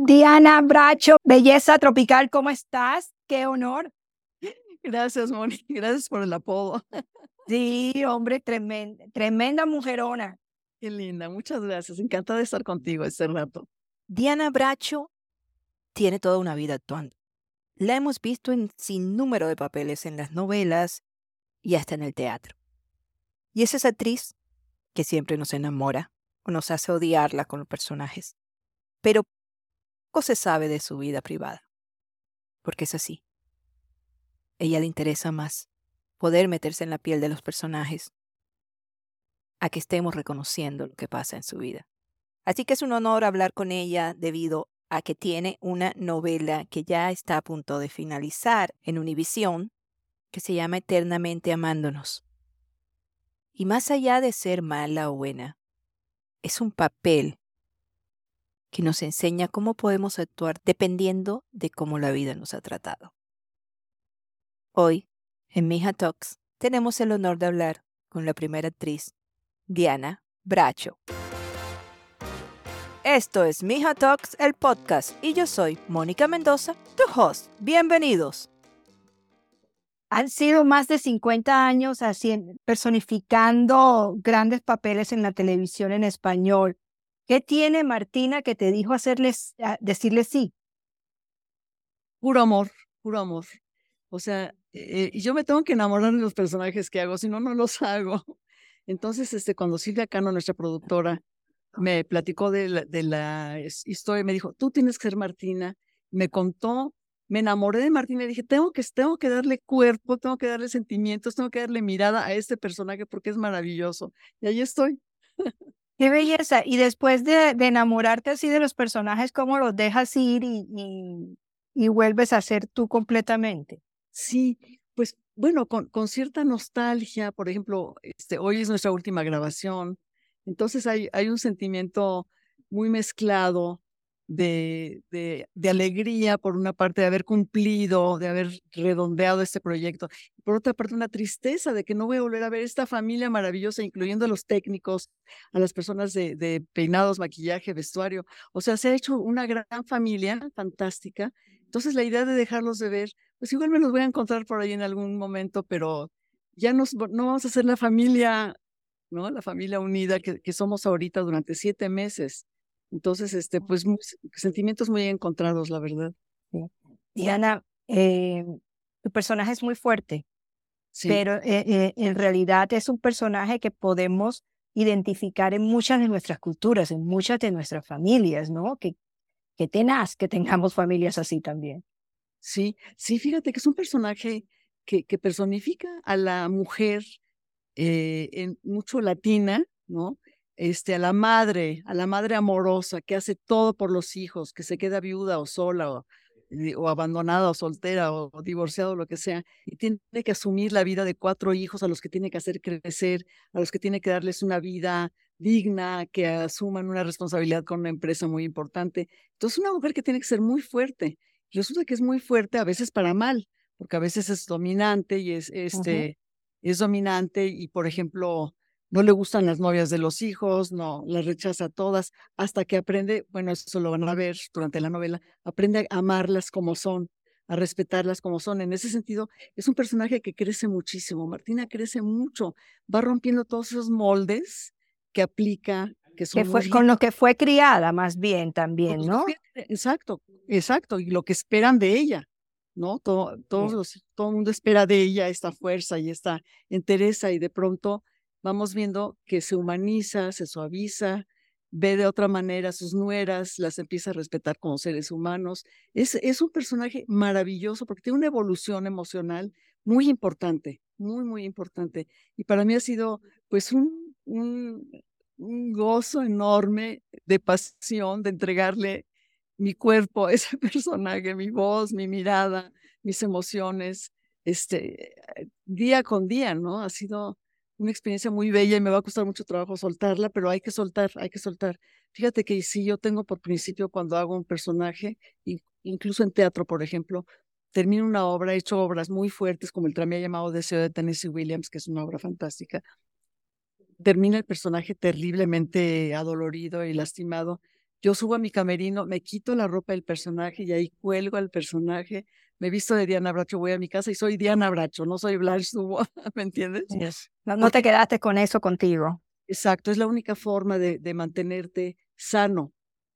Diana Bracho, belleza tropical, ¿cómo estás? Qué honor. Gracias, Moni. Gracias por el apodo. Sí, hombre, tremenda, tremenda mujerona. Qué linda, muchas gracias. Encantada de estar contigo este rato. Diana Bracho tiene toda una vida actuando. La hemos visto en sin número de papeles en las novelas y hasta en el teatro. Y es esa actriz que siempre nos enamora o nos hace odiarla con los personajes. Pero se sabe de su vida privada. Porque es así. Ella le interesa más poder meterse en la piel de los personajes a que estemos reconociendo lo que pasa en su vida. Así que es un honor hablar con ella debido a que tiene una novela que ya está a punto de finalizar en Univisión, que se llama Eternamente Amándonos. Y más allá de ser mala o buena, es un papel que nos enseña cómo podemos actuar dependiendo de cómo la vida nos ha tratado. Hoy, en Mija Talks, tenemos el honor de hablar con la primera actriz, Diana Bracho. Esto es Mija Talks, el podcast, y yo soy Mónica Mendoza, tu host. Bienvenidos. Han sido más de 50 años haciendo, personificando grandes papeles en la televisión en español. ¿Qué tiene Martina que te dijo hacerles, decirle sí? Puro amor, puro amor. O sea, eh, yo me tengo que enamorar de los personajes que hago, si no, no los hago. Entonces, este, cuando Silvia Cano, nuestra productora, me platicó de la, de la historia, me dijo, tú tienes que ser Martina. Me contó, me enamoré de Martina y dije, tengo que, tengo que darle cuerpo, tengo que darle sentimientos, tengo que darle mirada a este personaje porque es maravilloso. Y ahí estoy. Qué belleza. Y después de, enamorarte así de los personajes, ¿cómo los dejas ir y, y, vuelves a ser tú completamente? Sí, pues bueno, con, cierta nostalgia, por ejemplo, este, hoy es nuestra última grabación, entonces hay un sentimiento muy mezclado de, de, alegría, por una parte, de haber cumplido, de haber redondeado este proyecto, por otra parte, una tristeza de que no voy a volver a ver esta familia maravillosa, incluyendo a los técnicos, a las personas de, de peinados, maquillaje, vestuario. O sea, se ha hecho una gran familia fantástica. Entonces, la idea de dejarlos de ver, pues igual me los voy a encontrar por ahí en algún momento, pero ya nos, no vamos a ser la familia, ¿no? La familia unida que, que somos ahorita durante siete meses. Entonces, este, pues sentimientos muy encontrados, la verdad. Diana, eh, tu personaje es muy fuerte, pero eh, eh, en realidad es un personaje que podemos identificar en muchas de nuestras culturas, en muchas de nuestras familias, ¿no? Que, que tenaz que tengamos familias así también. Sí, sí, fíjate que es un personaje que, que personifica a la mujer en mucho latina, ¿no? Este, a la madre, a la madre amorosa que hace todo por los hijos, que se queda viuda o sola o, o abandonada o soltera o, divorciada o lo que sea, y tiene que asumir la vida de cuatro hijos a los que tiene que hacer crecer, a los que tiene que darles una vida digna, que asuman una responsabilidad con una empresa muy importante. Entonces, una mujer que tiene que ser muy fuerte. Resulta que es muy fuerte a veces para mal, porque a veces es dominante y es, este, es dominante y, por ejemplo, no le gustan las novias de los hijos, no, las rechaza todas, hasta que aprende, bueno, eso lo van a ver durante la novela, aprende a amarlas como son, a respetarlas como son. En ese sentido, es un personaje que crece muchísimo. Martina crece mucho, va rompiendo todos esos moldes que aplica, que son... fue, con lo que fue criada más bien también, ¿no? Exacto, exacto, y lo que esperan de ella. ¿no? Todo, todos todo el mundo espera de ella esta fuerza y esta entereza y de pronto vamos viendo que se humaniza, se suaviza, ve de otra manera a sus nueras, las empieza a respetar como seres humanos. Es, es un personaje maravilloso porque tiene una evolución emocional muy importante, muy, muy importante. Y para mí ha sido pues un, un, gozo enorme de pasión, de entregarle mi cuerpo a ese personaje, mi voz, mi mirada, mis emociones, este, día con día, ¿no? Ha sido una experiencia muy bella y me va a costar mucho trabajo soltarla, pero hay que soltar, hay que soltar. Fíjate que si yo tengo por principio cuando hago un personaje, incluso en teatro, por ejemplo, termino una obra, he hecho obras muy fuertes como el tranvía llamado Deseo de Tennessee Williams, que es una obra fantástica. Termina el personaje terriblemente adolorido y lastimado. Yo subo a mi camerino, me quito la ropa del personaje y ahí cuelgo al personaje, me visto de Diana Bracho, voy a mi casa y soy Diana Bracho, no soy Blanche Subo, ¿me entiendes? No, te quedaste con eso contigo. Exacto, es la única forma de, de mantenerte sano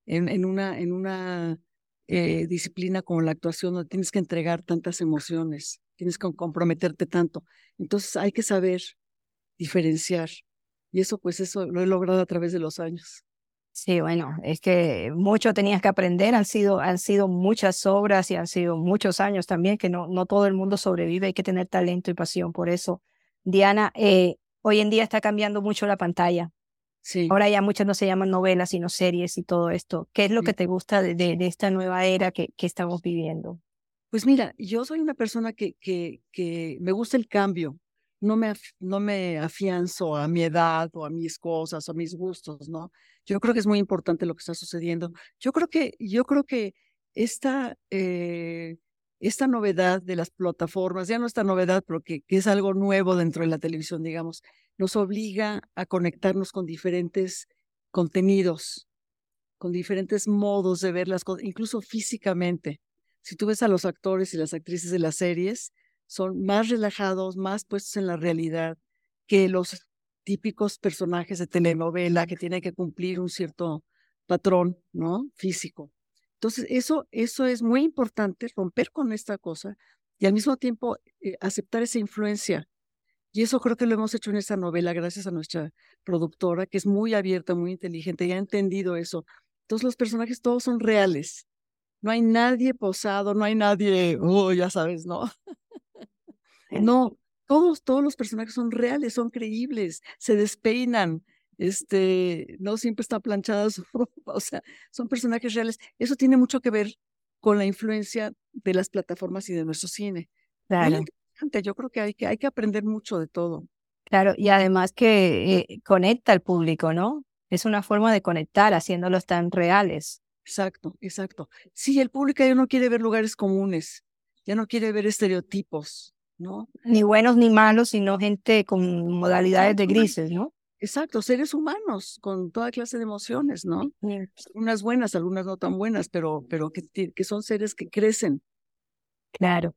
en, en una, en una eh, disciplina como la actuación, donde tienes que entregar tantas emociones, tienes que comprometerte tanto. Entonces hay que saber diferenciar. Y eso, pues eso lo he logrado a través de los años. Sí, bueno, es que mucho tenías que aprender, han sido, han sido muchas obras y han sido muchos años también, que no, no todo el mundo sobrevive, hay que tener talento y pasión por eso. Diana, eh, hoy en día está cambiando mucho la pantalla. Sí. Ahora ya muchas no se llaman novelas, sino series y todo esto. ¿Qué es lo que te gusta de, de, esta nueva era que, que, estamos viviendo? Pues mira, yo soy una persona que, que, que me gusta el cambio, no me, no me afianzo a mi edad o a mis cosas o a mis gustos, ¿no? Yo creo que es muy importante lo que está sucediendo. Yo creo que, yo creo que esta, eh, esta novedad de las plataformas, ya no esta novedad, pero que, que es algo nuevo dentro de la televisión, digamos, nos obliga a conectarnos con diferentes contenidos, con diferentes modos de ver las cosas, incluso físicamente. Si tú ves a los actores y las actrices de las series, son más relajados, más puestos en la realidad que los típicos personajes de telenovela que tienen que cumplir un cierto patrón, ¿no? Físico. Entonces, eso, eso es muy importante, romper con esta cosa y al mismo tiempo eh, aceptar esa influencia. Y eso creo que lo hemos hecho en esta novela gracias a nuestra productora, que es muy abierta, muy inteligente y ha entendido eso. Entonces, los personajes todos son reales. No hay nadie posado, no hay nadie, oh, ya sabes, ¿no? No, todos, todos los personajes son reales, son creíbles, se despeinan, este, no siempre está planchada su ropa, o sea, son personajes reales. Eso tiene mucho que ver con la influencia de las plataformas y de nuestro cine. Claro. Yo creo que hay, que hay que aprender mucho de todo. Claro, y además que eh, conecta al público, ¿no? Es una forma de conectar haciéndolos tan reales. Exacto, exacto. Sí, el público ya no quiere ver lugares comunes, ya no quiere ver estereotipos, ni buenos ni malos, sino gente con modalidades de grises, ¿no? Exacto, seres humanos con toda clase de emociones, ¿no? Unas buenas, algunas no tan buenas, pero, pero que, que son seres que crecen. Claro.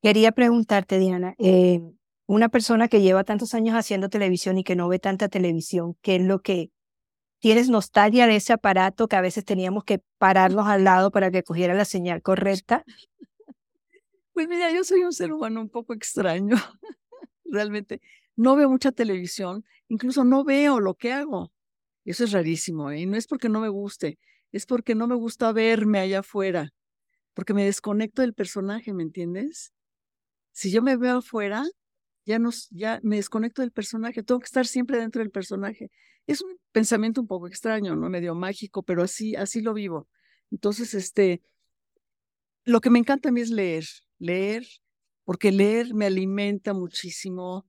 Quería preguntarte, Diana, eh, una persona que lleva tantos años haciendo televisión y que no ve tanta televisión, ¿qué es lo que tienes nostalgia de ese aparato que a veces teníamos que pararnos al lado para que cogiera la señal correcta? Pues mira, yo soy un ser humano un poco extraño, realmente. No veo mucha televisión, incluso no veo lo que hago. Eso es rarísimo, ¿eh? no es porque no me guste, es porque no me gusta verme allá afuera, porque me desconecto del personaje, ¿me entiendes? Si yo me veo afuera, ya, no, ya me desconecto del personaje, tengo que estar siempre dentro del personaje. Es un pensamiento un poco extraño, ¿no? Medio mágico, pero así, así lo vivo. Entonces, este, lo que me encanta a mí es leer leer, porque leer me alimenta muchísimo.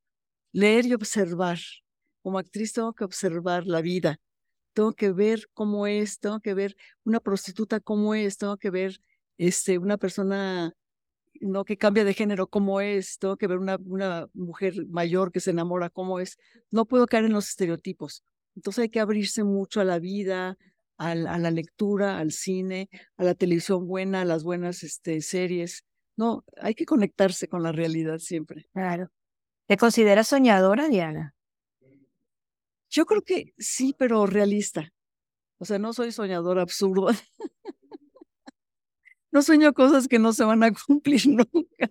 Leer y observar. Como actriz tengo que observar la vida. Tengo que ver cómo es, tengo que ver una prostituta cómo es, tengo que ver este, una persona no que cambia de género cómo es, tengo que ver una, una mujer mayor que se enamora cómo es. No puedo caer en los estereotipos. Entonces hay que abrirse mucho a la vida, a, la lectura, al cine, a la televisión buena, a las buenas este, series. No, hay que conectarse con la realidad siempre. Claro. ¿Te consideras soñadora, Diana? Yo creo que sí, pero realista. O sea, no soy soñadora absurdo. no sueño cosas que no se van a cumplir nunca.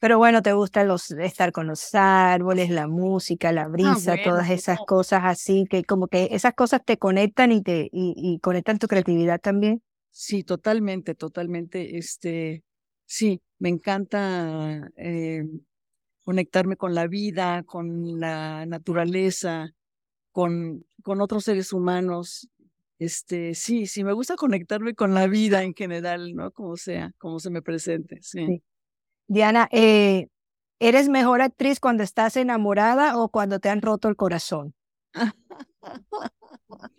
Pero bueno, te gusta los, estar con los árboles, la música, la ah, brisa, todas esas cosas así, que como que esas cosas te conectan y te y, y, conectan tu creatividad también. Sí, totalmente, totalmente. Este, sí, me encanta eh, conectarme con la vida, con la naturaleza, con, con otros seres humanos. Este, sí, sí, me gusta conectarme con la vida en general, ¿no? Como sea, como se me presente, sí. Diana, eh, ¿eres mejor actriz cuando estás enamorada o cuando te han roto el corazón?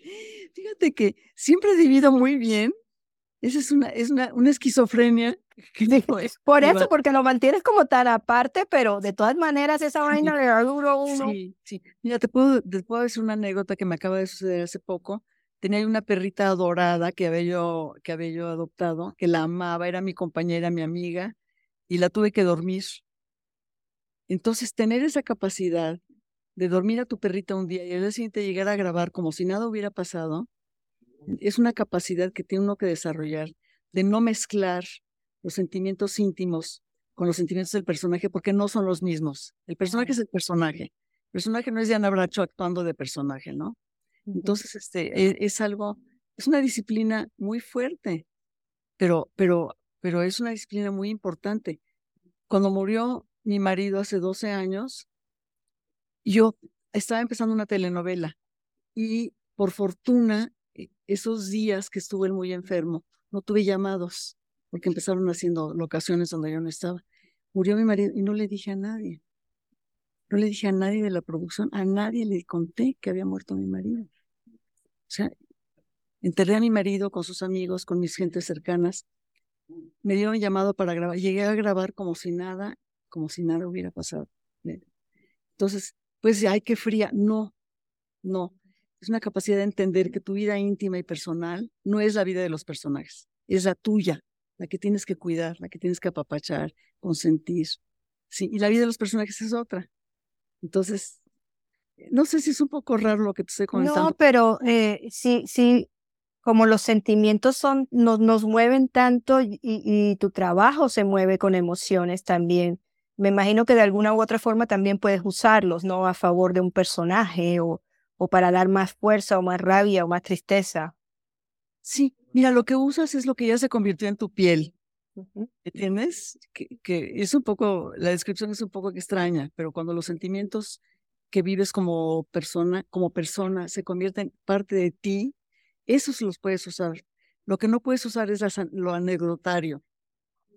Fíjate que siempre he vivido muy bien. Esa es una, es una, una esquizofrenia por eso, porque lo mantienes como tan aparte, pero de todas maneras esa vaina le da duro uno. Sí, sí. Mira, te puedo, te puedo decir una anécdota que me acaba de suceder hace poco. tenía una perrita adorada que había yo, que había yo adoptado, que la amaba, era mi compañera, mi amiga, y la tuve que dormir. Entonces, tener esa capacidad de dormir a tu perrita un día y al día siguiente llegar a grabar como si nada hubiera pasado, es una capacidad que tiene uno que desarrollar, de no mezclar los sentimientos íntimos con los sentimientos del personaje, porque no son los mismos. El personaje es el personaje. El personaje no es Diana Bracho actuando de personaje, ¿no? Entonces, este, e, es, algo, es una disciplina muy fuerte, pero, pero, pero es una disciplina muy importante. Cuando murió mi marido hace 12 años, yo estaba empezando una telenovela y por fortuna, esos días que estuve muy enfermo, no tuve llamados porque empezaron haciendo locaciones donde yo no estaba. Murió mi marido y no le dije a nadie. No le dije a nadie de la producción, a nadie le conté que había muerto mi marido. O sea, enterré a mi marido con sus amigos, con mis gentes cercanas. Me dieron llamado para grabar. Llegué a grabar como si nada, como si nada hubiera pasado. Entonces, pues, ay, qué fría. No, no. Es una capacidad de entender que tu vida íntima y personal no es la vida de los personajes, es la tuya, la que tienes que cuidar, la que tienes que apapachar, consentir. Sí, y la vida de los personajes es otra. Entonces, no sé si es un poco raro lo que te estoy comentando. No, pero eh, sí, sí, como los sentimientos son, nos, nos mueven tanto y, y, tu trabajo se mueve con emociones también. Me imagino que de alguna u otra forma también puedes usarlos, ¿no? A favor de un personaje o, o para dar más fuerza o más rabia o más tristeza. Sí, mira, lo que usas es lo que ya se convirtió en tu piel. ¿Entiendes? Que, que, es un poco, la descripción es un poco extraña, pero cuando los sentimientos que vives como persona, como persona, se convierten parte de ti, esos los puedes usar. Lo que no puedes usar es lo anecdotario.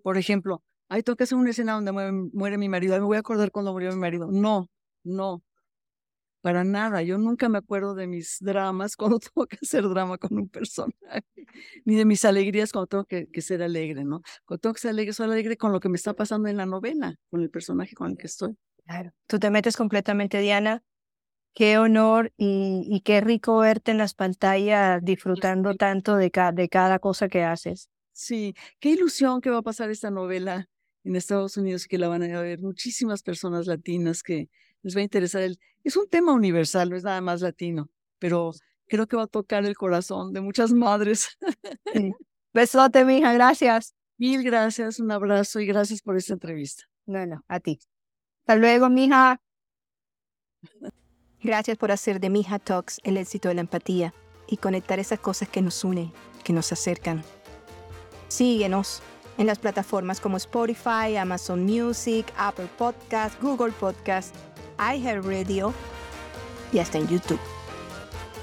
Por ejemplo, ay, tengo que hacer una escena donde muere, muere mi marido, me voy a acordar cuando murió mi marido. No, no, para nada. Yo nunca me acuerdo de mis dramas cuando tengo que hacer drama con un personaje, ni de mis alegrías cuando tengo que, ser alegre, ¿no? Cuando tengo que ser alegre, soy alegre con lo que me está pasando en la novela, con el personaje con el que estoy. Claro. Tú te metes completamente, Diana. Qué honor y, qué rico verte en las pantallas disfrutando tanto de, de cada cosa que haces. Sí, qué ilusión que va a pasar esta novela en Estados Unidos y que la van a ver muchísimas personas latinas que les va a interesar. El, es un tema universal, no es nada más latino, pero creo que va a tocar el corazón de muchas madres. Besote, mija, gracias. Mil gracias, un abrazo y gracias por esta entrevista. Bueno, a ti. Hasta luego, mija. Gracias por hacer de Mija Talks el éxito de la empatía y conectar esas cosas que nos unen, que nos acercan. Síguenos en las plataformas como Spotify, Amazon Music, Apple Podcast, Google Podcast iHeartRadio y hasta en YouTube.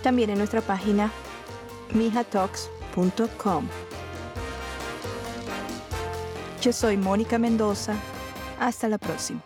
También en nuestra página mijatalks.com. Yo soy Mónica Mendoza. Hasta la próxima.